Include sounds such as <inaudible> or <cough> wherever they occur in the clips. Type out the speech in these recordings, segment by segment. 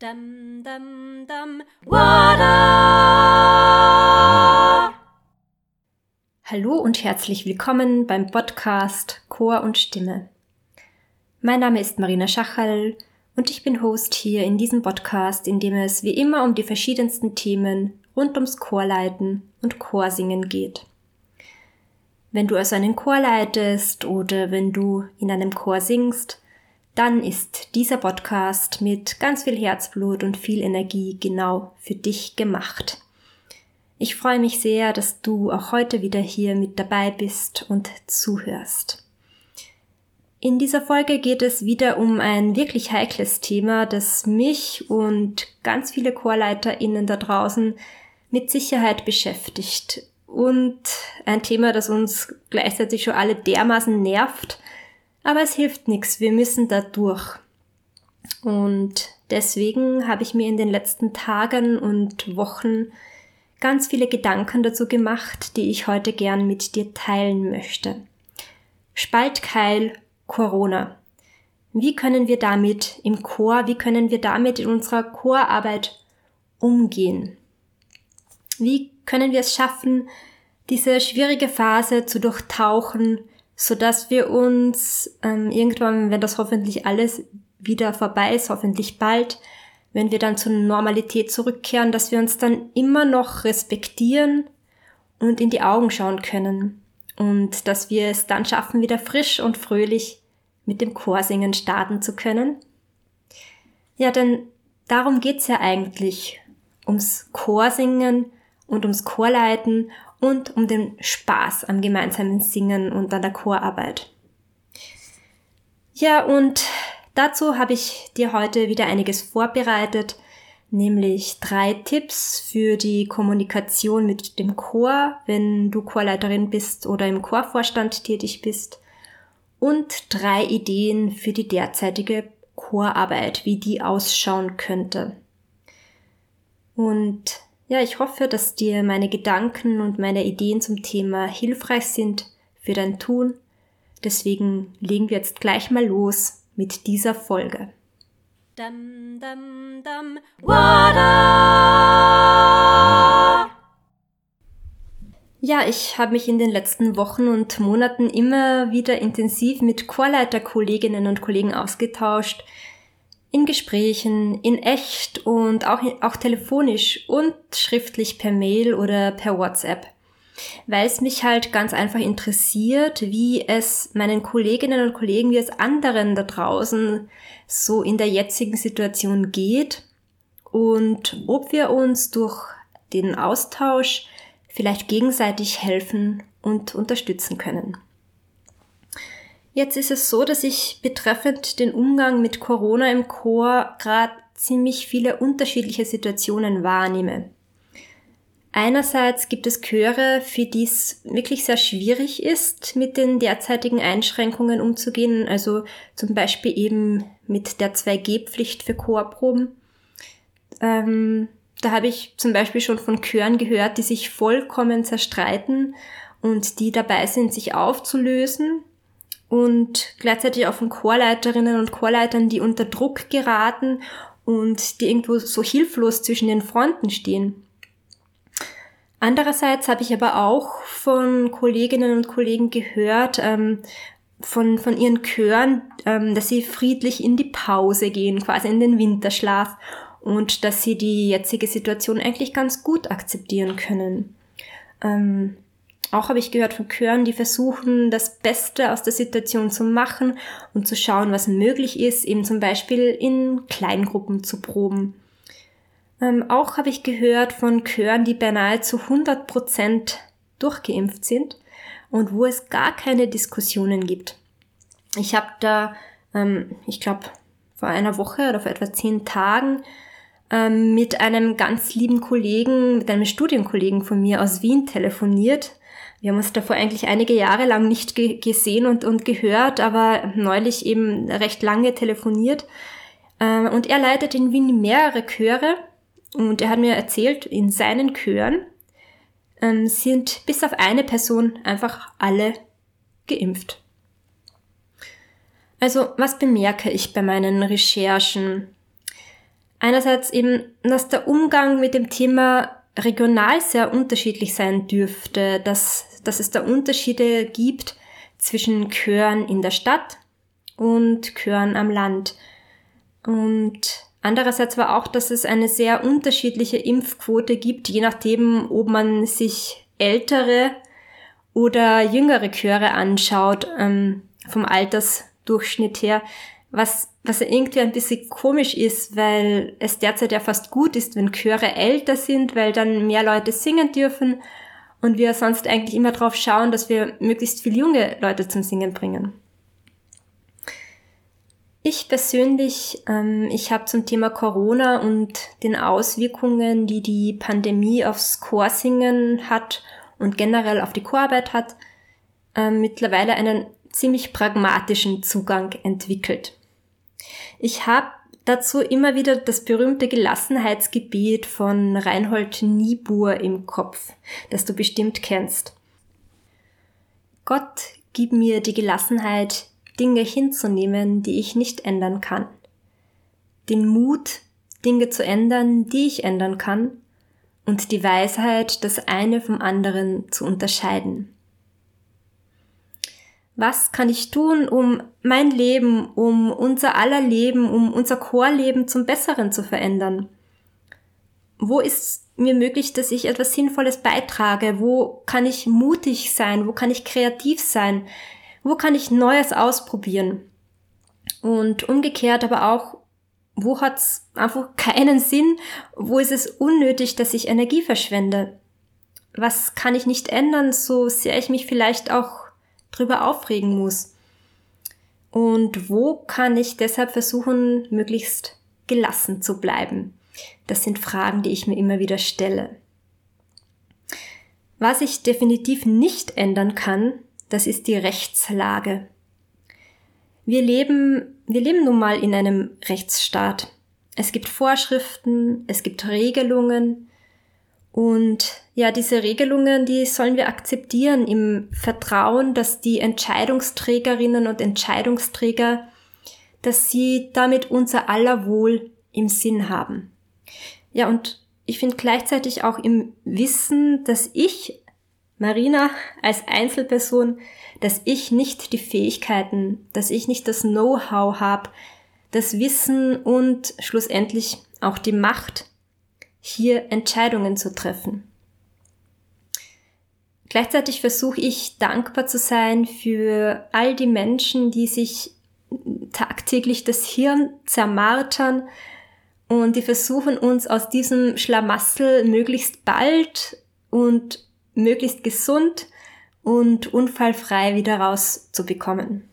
Dum, dum, dum, Wada! Hallo und herzlich willkommen beim Podcast Chor und Stimme. Mein Name ist Marina Schachal und ich bin Host hier in diesem Podcast, in dem es wie immer um die verschiedensten Themen rund ums Chorleiten und Chorsingen geht. Wenn du also einen Chor leitest oder wenn du in einem Chor singst, dann ist dieser Podcast mit ganz viel Herzblut und viel Energie genau für dich gemacht. Ich freue mich sehr, dass du auch heute wieder hier mit dabei bist und zuhörst. In dieser Folge geht es wieder um ein wirklich heikles Thema, das mich und ganz viele ChorleiterInnen da draußen mit Sicherheit beschäftigt. Und ein Thema, das uns gleichzeitig schon alle dermaßen nervt, aber es hilft nichts, wir müssen da durch. Und deswegen habe ich mir in den letzten Tagen und Wochen ganz viele Gedanken dazu gemacht, die ich heute gern mit dir teilen möchte. Spaltkeil Corona. Wie können wir damit im Chor, wie können wir damit in unserer Chorarbeit umgehen? Wie können wir es schaffen, diese schwierige Phase zu durchtauchen, so dass wir uns ähm, irgendwann, wenn das hoffentlich alles wieder vorbei ist, hoffentlich bald, wenn wir dann zur Normalität zurückkehren, dass wir uns dann immer noch respektieren und in die Augen schauen können und dass wir es dann schaffen, wieder frisch und fröhlich mit dem Chorsingen starten zu können. Ja, denn darum geht's ja eigentlich, ums Chorsingen und ums Chorleiten und um den Spaß am gemeinsamen Singen und an der Chorarbeit. Ja, und dazu habe ich dir heute wieder einiges vorbereitet, nämlich drei Tipps für die Kommunikation mit dem Chor, wenn du Chorleiterin bist oder im Chorvorstand tätig bist, und drei Ideen für die derzeitige Chorarbeit, wie die ausschauen könnte. Und ja, ich hoffe, dass dir meine Gedanken und meine Ideen zum Thema hilfreich sind für dein Tun. Deswegen legen wir jetzt gleich mal los mit dieser Folge. Dum, dum, dum, ja, ich habe mich in den letzten Wochen und Monaten immer wieder intensiv mit Chorleiterkolleginnen und Kollegen ausgetauscht, in Gesprächen, in echt und auch, auch telefonisch und schriftlich per Mail oder per WhatsApp. Weil es mich halt ganz einfach interessiert, wie es meinen Kolleginnen und Kollegen, wie es anderen da draußen so in der jetzigen Situation geht und ob wir uns durch den Austausch vielleicht gegenseitig helfen und unterstützen können. Jetzt ist es so, dass ich betreffend den Umgang mit Corona im Chor gerade ziemlich viele unterschiedliche Situationen wahrnehme. Einerseits gibt es Chöre, für die es wirklich sehr schwierig ist, mit den derzeitigen Einschränkungen umzugehen, also zum Beispiel eben mit der 2G-Pflicht für Chorproben. Ähm, da habe ich zum Beispiel schon von Chören gehört, die sich vollkommen zerstreiten und die dabei sind, sich aufzulösen und gleichzeitig auch von Chorleiterinnen und Chorleitern, die unter Druck geraten und die irgendwo so hilflos zwischen den Fronten stehen. Andererseits habe ich aber auch von Kolleginnen und Kollegen gehört, ähm, von, von ihren Chören, ähm, dass sie friedlich in die Pause gehen, quasi in den Winterschlaf und dass sie die jetzige Situation eigentlich ganz gut akzeptieren können. Ähm, auch habe ich gehört von Chören, die versuchen, das Beste aus der Situation zu machen und zu schauen, was möglich ist, eben zum Beispiel in Kleingruppen zu proben. Ähm, auch habe ich gehört von Chören, die beinahe zu 100 Prozent durchgeimpft sind und wo es gar keine Diskussionen gibt. Ich habe da, ähm, ich glaube, vor einer Woche oder vor etwa zehn Tagen ähm, mit einem ganz lieben Kollegen, mit einem Studienkollegen von mir aus Wien telefoniert, wir haben uns davor eigentlich einige Jahre lang nicht ge gesehen und, und gehört, aber neulich eben recht lange telefoniert. Ähm, und er leitet in Wien mehrere Chöre und er hat mir erzählt, in seinen Chören ähm, sind bis auf eine Person einfach alle geimpft. Also was bemerke ich bei meinen Recherchen? Einerseits eben, dass der Umgang mit dem Thema regional sehr unterschiedlich sein dürfte, dass, dass es da Unterschiede gibt zwischen Chören in der Stadt und Chören am Land. Und andererseits war auch, dass es eine sehr unterschiedliche Impfquote gibt, je nachdem, ob man sich ältere oder jüngere Chöre anschaut, ähm, vom Altersdurchschnitt her, was, was irgendwie ein bisschen komisch ist, weil es derzeit ja fast gut ist, wenn Chöre älter sind, weil dann mehr Leute singen dürfen und wir sonst eigentlich immer darauf schauen, dass wir möglichst viele junge Leute zum Singen bringen. Ich persönlich, ähm, ich habe zum Thema Corona und den Auswirkungen, die die Pandemie aufs Chorsingen hat und generell auf die Chorarbeit hat, äh, mittlerweile einen ziemlich pragmatischen Zugang entwickelt. Ich habe dazu immer wieder das berühmte Gelassenheitsgebet von Reinhold Niebuhr im Kopf, das du bestimmt kennst. Gott, gib mir die Gelassenheit, Dinge hinzunehmen, die ich nicht ändern kann. Den Mut, Dinge zu ändern, die ich ändern kann. Und die Weisheit, das eine vom anderen zu unterscheiden. Was kann ich tun, um mein Leben, um unser aller Leben, um unser Chorleben zum Besseren zu verändern? Wo ist mir möglich, dass ich etwas Sinnvolles beitrage? Wo kann ich mutig sein? Wo kann ich kreativ sein? Wo kann ich Neues ausprobieren? Und umgekehrt aber auch, wo hat's einfach <laughs> keinen Sinn? Wo ist es unnötig, dass ich Energie verschwende? Was kann ich nicht ändern, so sehr ich mich vielleicht auch drüber aufregen muss? Und wo kann ich deshalb versuchen, möglichst gelassen zu bleiben? Das sind Fragen, die ich mir immer wieder stelle. Was ich definitiv nicht ändern kann, das ist die Rechtslage. Wir leben, wir leben nun mal in einem Rechtsstaat. Es gibt Vorschriften, es gibt Regelungen, und ja, diese Regelungen, die sollen wir akzeptieren im Vertrauen, dass die Entscheidungsträgerinnen und Entscheidungsträger, dass sie damit unser aller Wohl im Sinn haben. Ja, und ich finde gleichzeitig auch im Wissen, dass ich, Marina, als Einzelperson, dass ich nicht die Fähigkeiten, dass ich nicht das Know-how habe, das Wissen und schlussendlich auch die Macht, hier Entscheidungen zu treffen. Gleichzeitig versuche ich dankbar zu sein für all die Menschen, die sich tagtäglich das Hirn zermartern und die versuchen uns aus diesem Schlamassel möglichst bald und möglichst gesund und unfallfrei wieder rauszubekommen.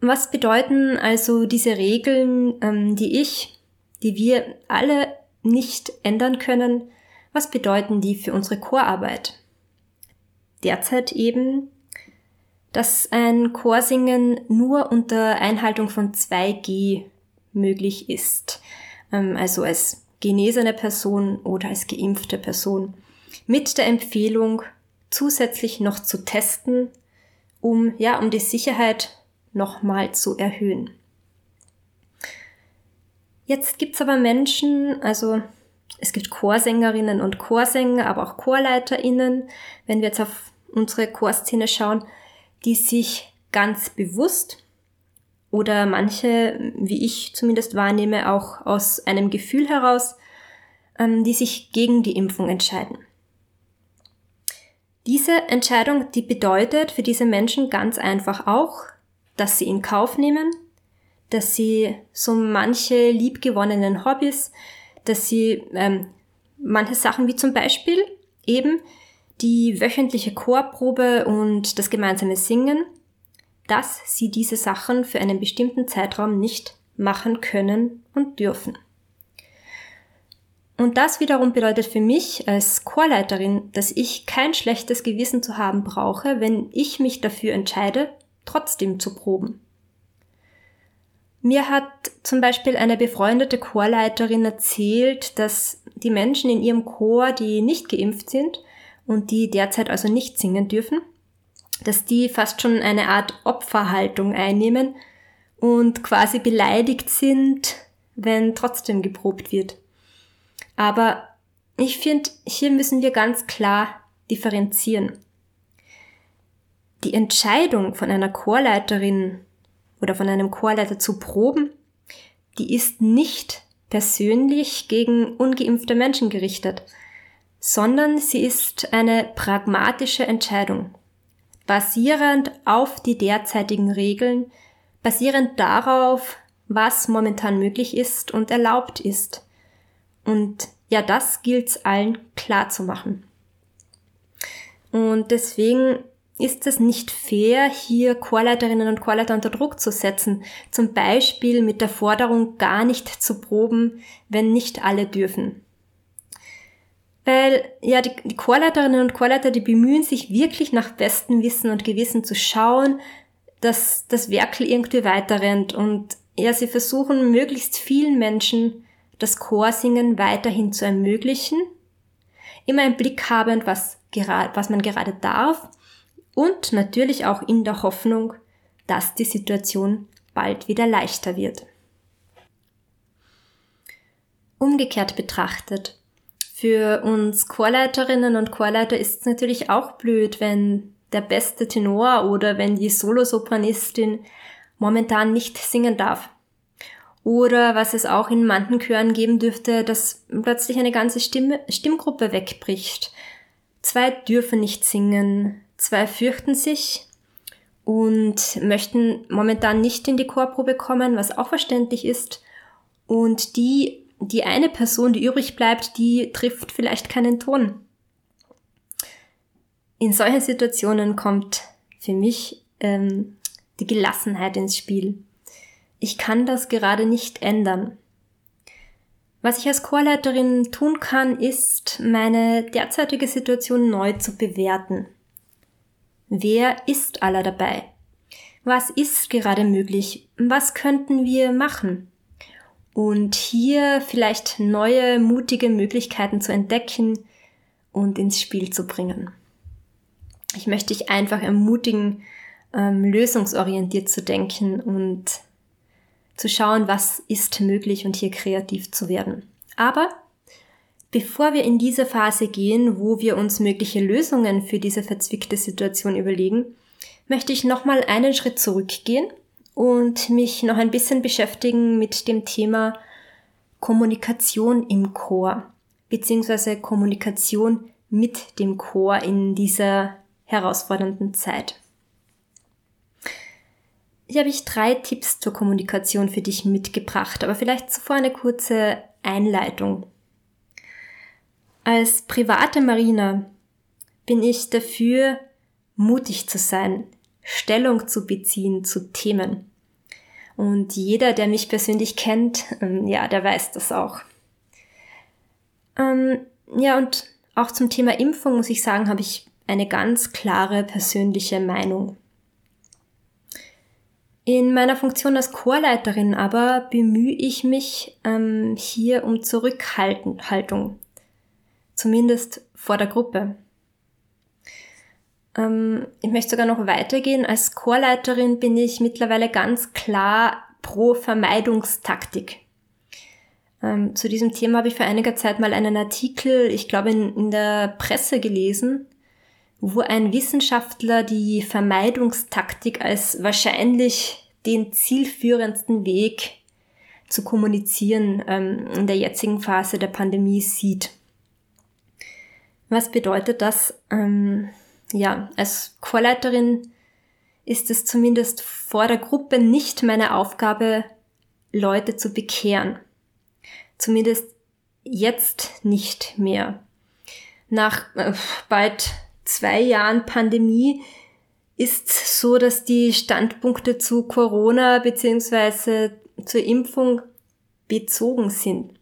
Was bedeuten also diese Regeln, ähm, die ich die wir alle nicht ändern können, was bedeuten die für unsere Chorarbeit? Derzeit eben, dass ein Chorsingen nur unter Einhaltung von 2G möglich ist, ähm, also als genesene Person oder als geimpfte Person, mit der Empfehlung, zusätzlich noch zu testen, um, ja, um die Sicherheit nochmal zu erhöhen. Jetzt gibt's aber Menschen, also es gibt Chorsängerinnen und Chorsänger, aber auch ChorleiterInnen, wenn wir jetzt auf unsere Chorszene schauen, die sich ganz bewusst oder manche, wie ich zumindest wahrnehme, auch aus einem Gefühl heraus, ähm, die sich gegen die Impfung entscheiden. Diese Entscheidung, die bedeutet für diese Menschen ganz einfach auch, dass sie in Kauf nehmen, dass sie so manche liebgewonnenen Hobbys, dass sie ähm, manche Sachen wie zum Beispiel eben die wöchentliche Chorprobe und das gemeinsame Singen, dass sie diese Sachen für einen bestimmten Zeitraum nicht machen können und dürfen. Und das wiederum bedeutet für mich als Chorleiterin, dass ich kein schlechtes Gewissen zu haben brauche, wenn ich mich dafür entscheide, trotzdem zu proben. Mir hat zum Beispiel eine befreundete Chorleiterin erzählt, dass die Menschen in ihrem Chor, die nicht geimpft sind und die derzeit also nicht singen dürfen, dass die fast schon eine Art Opferhaltung einnehmen und quasi beleidigt sind, wenn trotzdem geprobt wird. Aber ich finde, hier müssen wir ganz klar differenzieren. Die Entscheidung von einer Chorleiterin oder von einem Chorleiter zu proben, die ist nicht persönlich gegen ungeimpfte Menschen gerichtet, sondern sie ist eine pragmatische Entscheidung, basierend auf die derzeitigen Regeln, basierend darauf, was momentan möglich ist und erlaubt ist. Und ja, das gilt es allen klar zu machen. Und deswegen ist es nicht fair, hier Chorleiterinnen und Chorleiter unter Druck zu setzen, zum Beispiel mit der Forderung, gar nicht zu proben, wenn nicht alle dürfen. Weil ja, die, die Chorleiterinnen und Chorleiter, die bemühen sich wirklich nach bestem Wissen und Gewissen zu schauen, dass das Werkel irgendwie weiterrennt und ja, sie versuchen möglichst vielen Menschen das Chorsingen weiterhin zu ermöglichen, immer im Blick habend, was, was man gerade darf und natürlich auch in der Hoffnung, dass die Situation bald wieder leichter wird. Umgekehrt betrachtet, für uns Chorleiterinnen und Chorleiter ist es natürlich auch blöd, wenn der beste Tenor oder wenn die Solosopranistin momentan nicht singen darf. Oder was es auch in manchen Chören geben dürfte, dass plötzlich eine ganze Stimme, Stimmgruppe wegbricht. Zwei dürfen nicht singen, zwei fürchten sich und möchten momentan nicht in die Chorprobe kommen, was auch verständlich ist. Und die, die eine Person, die übrig bleibt, die trifft vielleicht keinen Ton. In solchen Situationen kommt für mich ähm, die Gelassenheit ins Spiel. Ich kann das gerade nicht ändern. Was ich als Chorleiterin tun kann, ist, meine derzeitige Situation neu zu bewerten. Wer ist aller dabei? Was ist gerade möglich? Was könnten wir machen? Und hier vielleicht neue, mutige Möglichkeiten zu entdecken und ins Spiel zu bringen. Ich möchte dich einfach ermutigen, ähm, lösungsorientiert zu denken und zu schauen, was ist möglich und hier kreativ zu werden. Aber bevor wir in diese Phase gehen, wo wir uns mögliche Lösungen für diese verzwickte Situation überlegen, möchte ich nochmal einen Schritt zurückgehen und mich noch ein bisschen beschäftigen mit dem Thema Kommunikation im Chor, beziehungsweise Kommunikation mit dem Chor in dieser herausfordernden Zeit. Hier habe ich drei Tipps zur Kommunikation für dich mitgebracht, aber vielleicht zuvor eine kurze Einleitung. Als private Marina bin ich dafür, mutig zu sein, Stellung zu beziehen zu Themen. Und jeder, der mich persönlich kennt, ähm, ja, der weiß das auch. Ähm, ja, und auch zum Thema Impfung muss ich sagen, habe ich eine ganz klare persönliche Meinung. In meiner Funktion als Chorleiterin aber bemühe ich mich ähm, hier um Zurückhaltung, zumindest vor der Gruppe. Ähm, ich möchte sogar noch weitergehen. Als Chorleiterin bin ich mittlerweile ganz klar pro Vermeidungstaktik. Ähm, zu diesem Thema habe ich vor einiger Zeit mal einen Artikel, ich glaube in, in der Presse gelesen, wo ein Wissenschaftler die Vermeidungstaktik als wahrscheinlich den zielführendsten Weg zu kommunizieren ähm, in der jetzigen Phase der Pandemie sieht. Was bedeutet das? Ähm, ja, als Chorleiterin ist es zumindest vor der Gruppe nicht meine Aufgabe, Leute zu bekehren. Zumindest jetzt nicht mehr. Nach äh, bald zwei Jahren Pandemie ist so, dass die Standpunkte zu Corona beziehungsweise zur Impfung bezogen sind.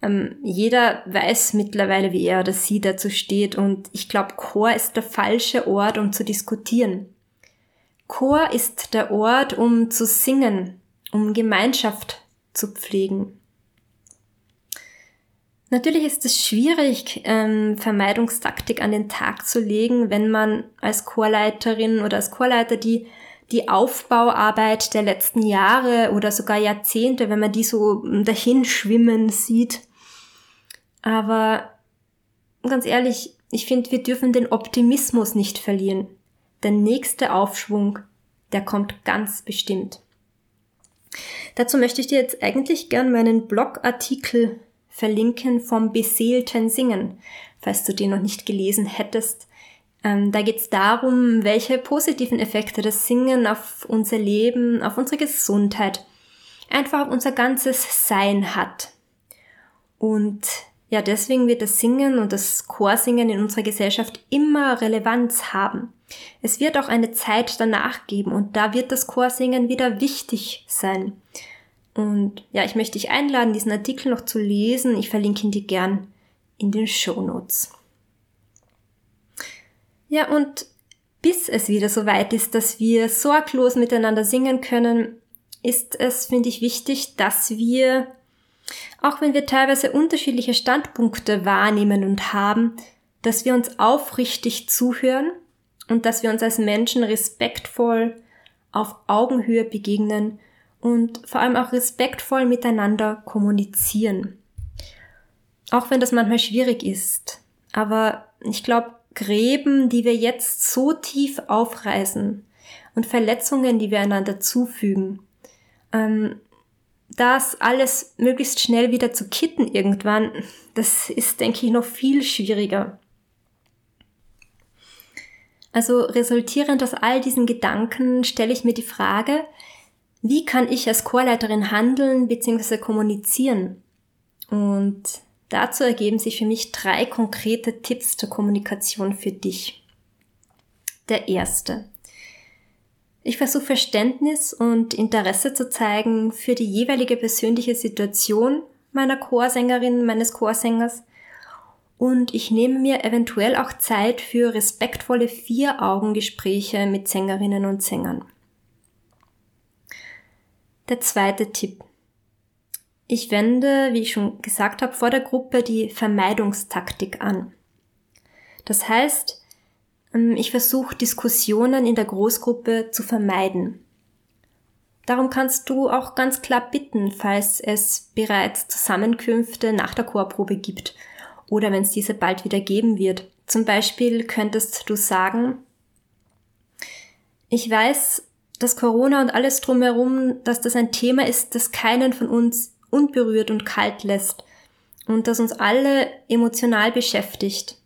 Ähm, jeder weiß mittlerweile, wie er oder sie dazu steht und ich glaube, Chor ist der falsche Ort, um zu diskutieren. Chor ist der Ort, um zu singen, um Gemeinschaft zu pflegen. Natürlich ist es schwierig, ähm, Vermeidungstaktik an den Tag zu legen, wenn man als Chorleiterin oder als Chorleiter die die Aufbauarbeit der letzten Jahre oder sogar Jahrzehnte, wenn man die so dahin schwimmen sieht. Aber ganz ehrlich, ich finde, wir dürfen den Optimismus nicht verlieren. Der nächste Aufschwung, der kommt ganz bestimmt. Dazu möchte ich dir jetzt eigentlich gern meinen Blogartikel verlinken vom beseelten Singen, falls du den noch nicht gelesen hättest. Ähm, da geht es darum, welche positiven Effekte das Singen auf unser Leben, auf unsere Gesundheit, einfach auf unser ganzes Sein hat. Und ja, deswegen wird das Singen und das Chorsingen in unserer Gesellschaft immer Relevanz haben. Es wird auch eine Zeit danach geben und da wird das Chorsingen wieder wichtig sein. Und ja, ich möchte dich einladen, diesen Artikel noch zu lesen. Ich verlinke ihn dir gern in den Show Notes. Ja, und bis es wieder so weit ist, dass wir sorglos miteinander singen können, ist es, finde ich, wichtig, dass wir, auch wenn wir teilweise unterschiedliche Standpunkte wahrnehmen und haben, dass wir uns aufrichtig zuhören und dass wir uns als Menschen respektvoll auf Augenhöhe begegnen und vor allem auch respektvoll miteinander kommunizieren. Auch wenn das manchmal schwierig ist. Aber ich glaube, Gräben, die wir jetzt so tief aufreißen und Verletzungen, die wir einander zufügen, ähm, das alles möglichst schnell wieder zu kitten irgendwann, das ist, denke ich, noch viel schwieriger. Also resultierend aus all diesen Gedanken stelle ich mir die Frage, wie kann ich als Chorleiterin handeln bzw. kommunizieren? Und Dazu ergeben sich für mich drei konkrete Tipps zur Kommunikation für dich. Der erste. Ich versuche Verständnis und Interesse zu zeigen für die jeweilige persönliche Situation meiner Chorsängerin, meines Chorsängers und ich nehme mir eventuell auch Zeit für respektvolle Vier-Augen-Gespräche mit Sängerinnen und Sängern. Der zweite Tipp. Ich wende, wie ich schon gesagt habe, vor der Gruppe die Vermeidungstaktik an. Das heißt, ich versuche Diskussionen in der Großgruppe zu vermeiden. Darum kannst du auch ganz klar bitten, falls es bereits Zusammenkünfte nach der Chorprobe gibt oder wenn es diese bald wieder geben wird. Zum Beispiel könntest du sagen, ich weiß, dass Corona und alles drumherum, dass das ein Thema ist, das keinen von uns unberührt und kalt lässt und das uns alle emotional beschäftigt.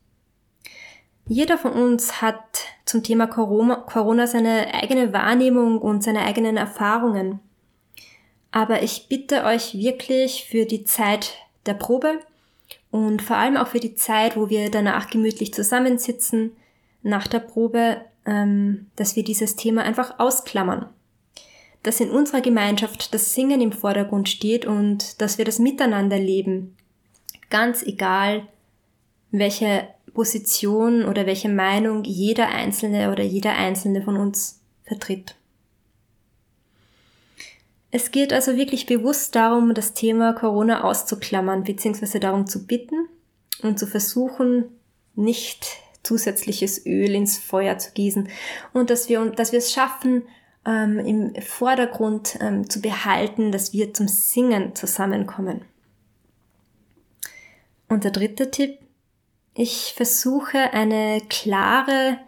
Jeder von uns hat zum Thema Corona, seine eigene Wahrnehmung und seine eigenen Erfahrungen. Aber ich bitte euch wirklich für die Zeit der Probe und vor allem auch für die Zeit, wo wir danach gemütlich zusammensitzen, nach der Probe, ähm, dass wir dieses Thema einfach ausklammern dass in unserer Gemeinschaft das Singen im Vordergrund steht und dass wir das Miteinander leben. Ganz egal, welche Position oder welche Meinung jeder Einzelne oder jeder Einzelne von uns vertritt. Es geht also wirklich bewusst darum, das Thema Corona auszuklammern, beziehungsweise darum zu bitten und zu versuchen, nicht zusätzliches Öl ins Feuer zu gießen und dass wir, dass wir es schaffen, ähm, im Vordergrund ähm, zu behalten, dass wir zum Singen zusammenkommen. Und der dritte Tipp, ich versuche eine klare,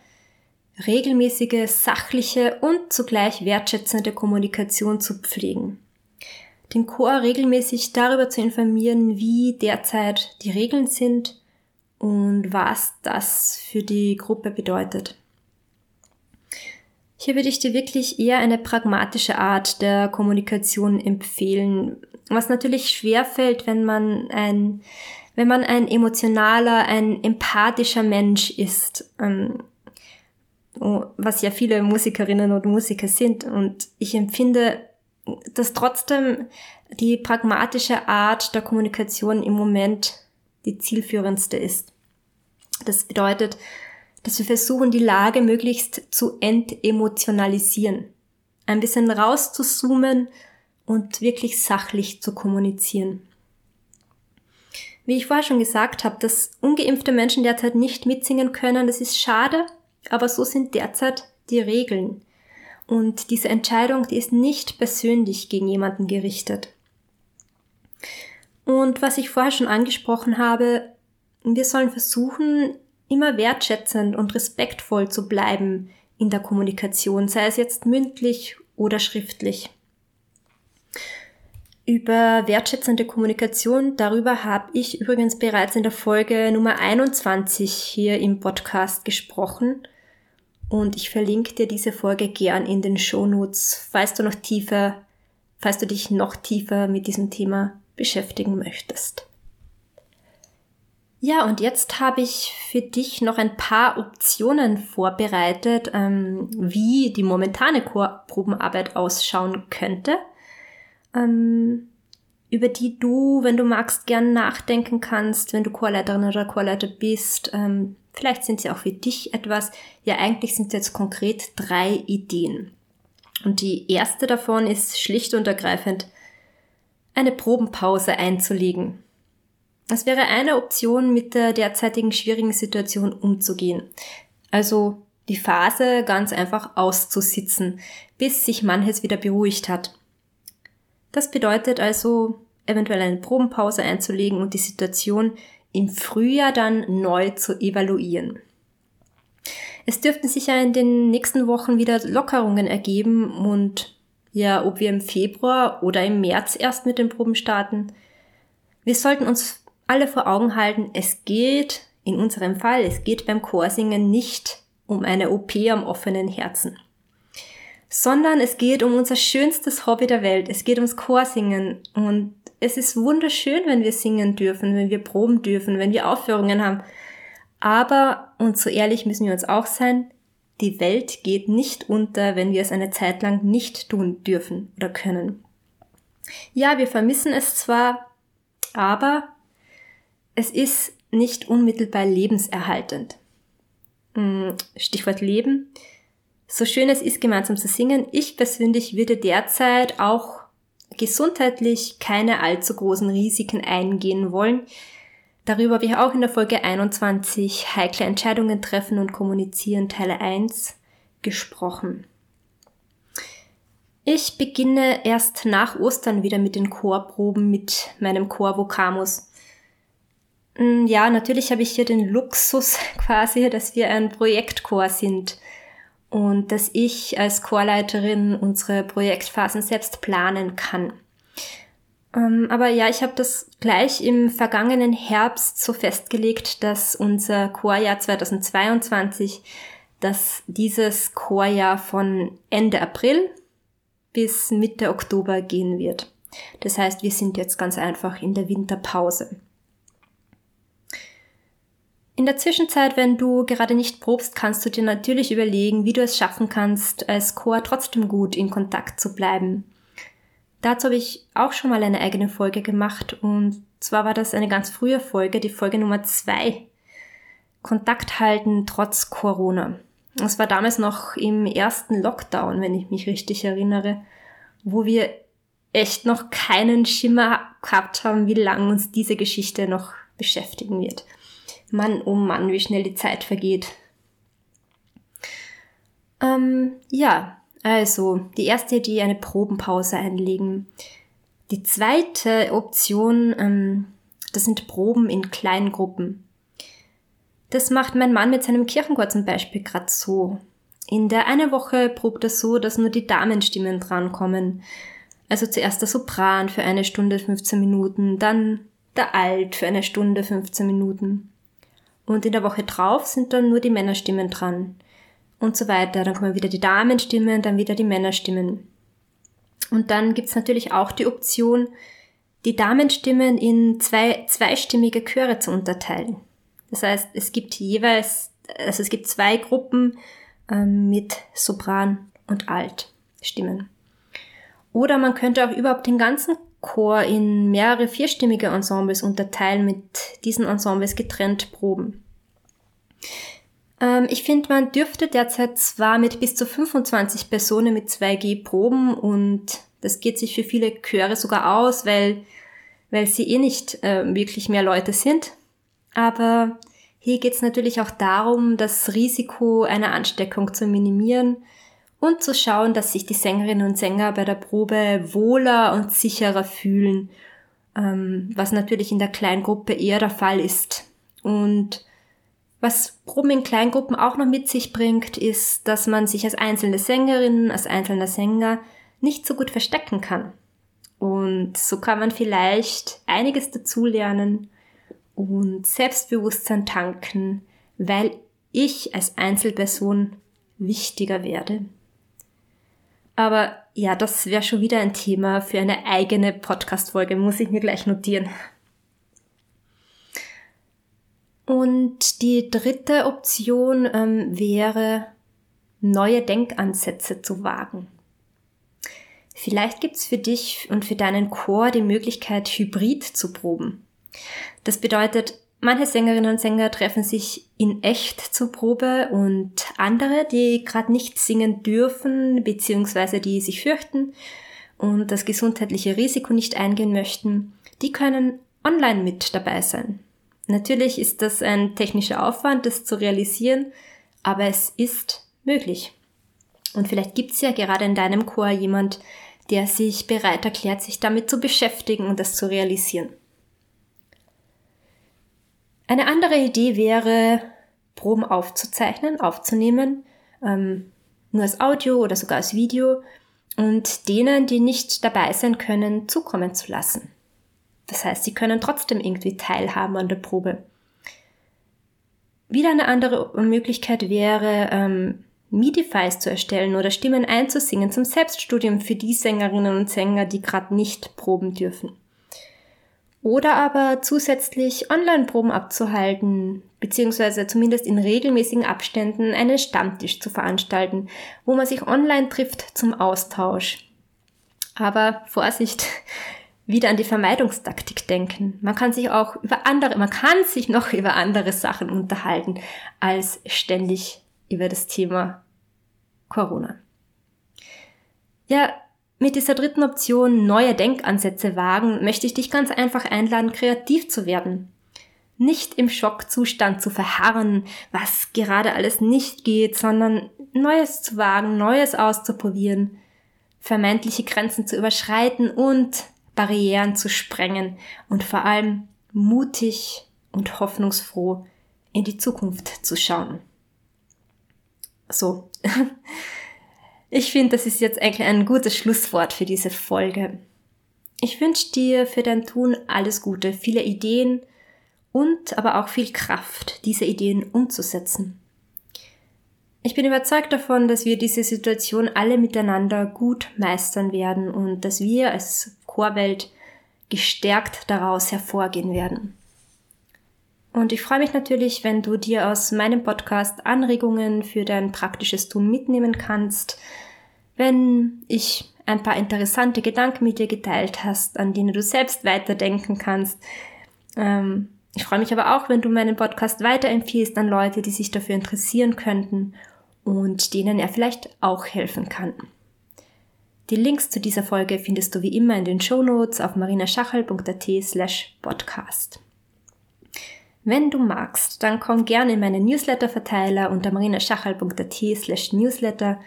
regelmäßige, sachliche und zugleich wertschätzende Kommunikation zu pflegen. Den Chor regelmäßig darüber zu informieren, wie derzeit die Regeln sind und was das für die Gruppe bedeutet. Hier würde ich dir wirklich eher eine pragmatische Art der Kommunikation empfehlen, was natürlich schwer fällt, wenn man ein, wenn man ein emotionaler, ein empathischer Mensch ist, ähm, was ja viele Musikerinnen und Musiker sind. Und ich empfinde, dass trotzdem die pragmatische Art der Kommunikation im Moment die zielführendste ist. Das bedeutet, dass wir versuchen, die Lage möglichst zu entemotionalisieren. Ein bisschen rauszuzoomen und wirklich sachlich zu kommunizieren. Wie ich vorher schon gesagt habe, dass ungeimpfte Menschen derzeit nicht mitsingen können, das ist schade, aber so sind derzeit die Regeln. Und diese Entscheidung, die ist nicht persönlich gegen jemanden gerichtet. Und was ich vorher schon angesprochen habe, wir sollen versuchen, immer wertschätzend und respektvoll zu bleiben in der Kommunikation, sei es jetzt mündlich oder schriftlich. Über wertschätzende Kommunikation, darüber habe ich übrigens bereits in der Folge Nummer 21 hier im Podcast gesprochen. Und ich verlinke dir diese Folge gern in den Shownotes, falls du noch tiefer, falls du dich noch tiefer mit diesem Thema beschäftigen möchtest. Ja, und jetzt habe ich für dich noch ein paar Optionen vorbereitet, ähm, wie die momentane Chorprobenarbeit ausschauen könnte ähm, über die du, wenn du magst, gern nachdenken kannst, wenn du Chorleiterin oder Chorleiter bist. Ähm, vielleicht sind sie auch für dich etwas. Ja, eigentlich sind es jetzt konkret drei Ideen. Und die erste davon ist schlicht und ergreifend, eine Probenpause einzulegen. Das wäre eine Option, mit der derzeitigen schwierigen Situation umzugehen. Also die Phase ganz einfach auszusitzen, bis sich manches wieder beruhigt hat. Das bedeutet also, eventuell eine Probenpause einzulegen und die Situation im Frühjahr dann neu zu evaluieren. Es dürften sich ja in den nächsten Wochen wieder Lockerungen ergeben und ja, ob wir im Februar oder im März erst mit den Proben starten. Wir sollten uns alle vor Augen halten, es geht in unserem Fall, es geht beim Chorsingen nicht um eine OP am offenen Herzen sondern es geht um unser schönstes Hobby der Welt. Es geht ums Chorsingen und es ist wunderschön, wenn wir singen dürfen, wenn wir proben dürfen, wenn wir Aufführungen haben. Aber, und so ehrlich müssen wir uns auch sein, die Welt geht nicht unter, wenn wir es eine Zeit lang nicht tun dürfen oder können. Ja, wir vermissen es zwar, aber es ist nicht unmittelbar lebenserhaltend. Hm, Stichwort Leben. So schön es ist, gemeinsam zu singen, ich persönlich würde derzeit auch gesundheitlich keine allzu großen Risiken eingehen wollen. Darüber habe ich auch in der Folge 21 heikle Entscheidungen treffen und kommunizieren Teil 1 gesprochen. Ich beginne erst nach Ostern wieder mit den Chorproben mit meinem Chor Vocamus. Hm, ja, natürlich habe ich hier den Luxus <laughs> quasi, dass wir ein Projektchor sind und dass ich als Chorleiterin unsere Projektphasen selbst planen kann. Ähm, aber ja, ich habe das gleich im vergangenen Herbst so festgelegt, dass unser Chorjahr 2022, dass dieses Chorjahr von Ende April bis Mitte Oktober gehen wird. Das heißt, wir sind jetzt ganz einfach in der Winterpause. In der Zwischenzeit, wenn du gerade nicht probst, kannst du dir natürlich überlegen, wie du es schaffen kannst, als Chor trotzdem gut in Kontakt zu bleiben. Dazu habe ich auch schon mal eine eigene Folge gemacht und zwar war das eine ganz frühe Folge, die Folge Nummer zwei. Kontakt halten trotz Corona. Das war damals noch im ersten Lockdown, wenn ich mich richtig erinnere, wo wir echt noch keinen Schimmer gehabt haben, wie lange uns diese Geschichte noch beschäftigen wird. Mann, oh Mann, wie schnell die Zeit vergeht. Ähm, ja, also die erste Idee, eine Probenpause einlegen. Die zweite Option, ähm, das sind Proben in kleinen Gruppen. Das macht mein Mann mit seinem Kirchenchor zum Beispiel gerade so. In der eine Woche probt er so, dass nur die Damenstimmen drankommen. Also zuerst der Sopran für eine Stunde 15 Minuten, dann der Alt für eine Stunde 15 Minuten. Und in der Woche drauf sind dann nur die Männerstimmen dran. Und so weiter. Dann kommen wieder die Damenstimmen, dann wieder die Männerstimmen. Und dann gibt's natürlich auch die Option, die Damenstimmen in zwei zweistimmige Chöre zu unterteilen. Das heißt, es gibt jeweils, also es gibt zwei Gruppen ähm, mit Sopran und Altstimmen. Oder man könnte auch überhaupt den ganzen Chor in mehrere vierstimmige Ensembles unterteilen, mit diesen Ensembles getrennt proben. Ähm, ich finde, man dürfte derzeit zwar mit bis zu 25 Personen mit 2G proben und das geht sich für viele Chöre sogar aus, weil, weil sie eh nicht äh, wirklich mehr Leute sind. Aber hier geht es natürlich auch darum, das Risiko einer Ansteckung zu minimieren und zu schauen, dass sich die Sängerinnen und Sänger bei der Probe wohler und sicherer fühlen, ähm, was natürlich in der Kleingruppe eher der Fall ist. Und was Proben in Kleingruppen auch noch mit sich bringt, ist, dass man sich als einzelne Sängerin, als einzelner Sänger nicht so gut verstecken kann. Und so kann man vielleicht einiges dazulernen und Selbstbewusstsein tanken, weil ich als Einzelperson wichtiger werde. Aber ja, das wäre schon wieder ein Thema für eine eigene Podcast-Folge, muss ich mir gleich notieren. Und die dritte Option ähm, wäre, neue Denkansätze zu wagen. Vielleicht gibt's für dich und für deinen Chor die Möglichkeit, hybrid zu proben. Das bedeutet, manche Sängerinnen und Sänger treffen sich in echt zur Probe und andere, die gerade nicht singen dürfen, beziehungsweise die sich fürchten und das gesundheitliche Risiko nicht eingehen möchten, die können online mit dabei sein. Natürlich ist das ein technischer Aufwand, das zu realisieren, aber es ist möglich. Und vielleicht gibt's ja gerade in deinem Chor jemand, der sich bereit erklärt, sich damit zu beschäftigen und das zu realisieren. Eine andere Idee wäre, Proben aufzuzeichnen, aufzunehmen, ähm, nur als Audio oder sogar als Video und denen, die nicht dabei sein können, zukommen zu lassen. Das heißt, sie können trotzdem irgendwie teilhaben an der Probe. Wieder eine andere Möglichkeit wäre, ähm, MIDI-Files zu erstellen oder Stimmen einzusingen zum Selbststudium für die Sängerinnen und Sänger, die gerade nicht proben dürfen. Oder aber zusätzlich Online-Proben abzuhalten, beziehungsweise zumindest in regelmäßigen Abständen einen Stammtisch zu veranstalten, wo man sich online trifft zum Austausch. Aber Vorsicht, <laughs> wieder an die Vermeidungstaktik denken. Man kann sich auch über andere, man kann sich noch <laughs> über andere Sachen unterhalten, als ständig über das Thema Corona. Ja, mit dieser dritten Option neue Denkansätze wagen, möchte ich dich ganz einfach einladen, kreativ zu werden. Nicht im Schockzustand zu verharren, was gerade alles nicht geht, sondern Neues zu wagen, Neues auszuprobieren, vermeintliche Grenzen zu überschreiten und Barrieren zu sprengen und vor allem mutig und hoffnungsfroh in die Zukunft zu schauen. So. <laughs> Ich finde, das ist jetzt eigentlich ein gutes Schlusswort für diese Folge. Ich wünsche dir für dein Tun alles Gute, viele Ideen und aber auch viel Kraft, diese Ideen umzusetzen. Ich bin überzeugt davon, dass wir diese Situation alle miteinander gut meistern werden und dass wir als Chorwelt gestärkt daraus hervorgehen werden. Und ich freue mich natürlich, wenn du dir aus meinem Podcast Anregungen für dein praktisches Tun mitnehmen kannst, wenn ich ein paar interessante Gedanken mit dir geteilt hast, an denen du selbst weiterdenken kannst. Ähm, ich freue mich aber auch, wenn du meinen Podcast weiterempfiehlst an Leute, die sich dafür interessieren könnten und denen er vielleicht auch helfen kann. Die Links zu dieser Folge findest du wie immer in den Show Notes auf marinaschachel.at slash podcast. Wenn du magst, dann komm gerne in meinen Newsletter-Verteiler unter marinaschachal.at slash newsletter.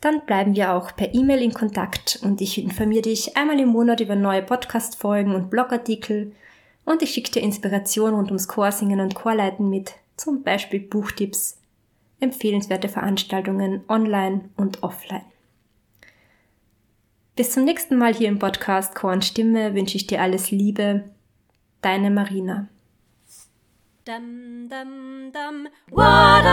Dann bleiben wir auch per E-Mail in Kontakt und ich informiere dich einmal im Monat über neue Podcast-Folgen und Blogartikel und ich schicke dir Inspiration rund ums Chorsingen und Chorleiten mit, zum Beispiel Buchtipps, empfehlenswerte Veranstaltungen online und offline. Bis zum nächsten Mal hier im Podcast Chor und Stimme wünsche ich dir alles Liebe. Deine Marina. Dum dum dum. What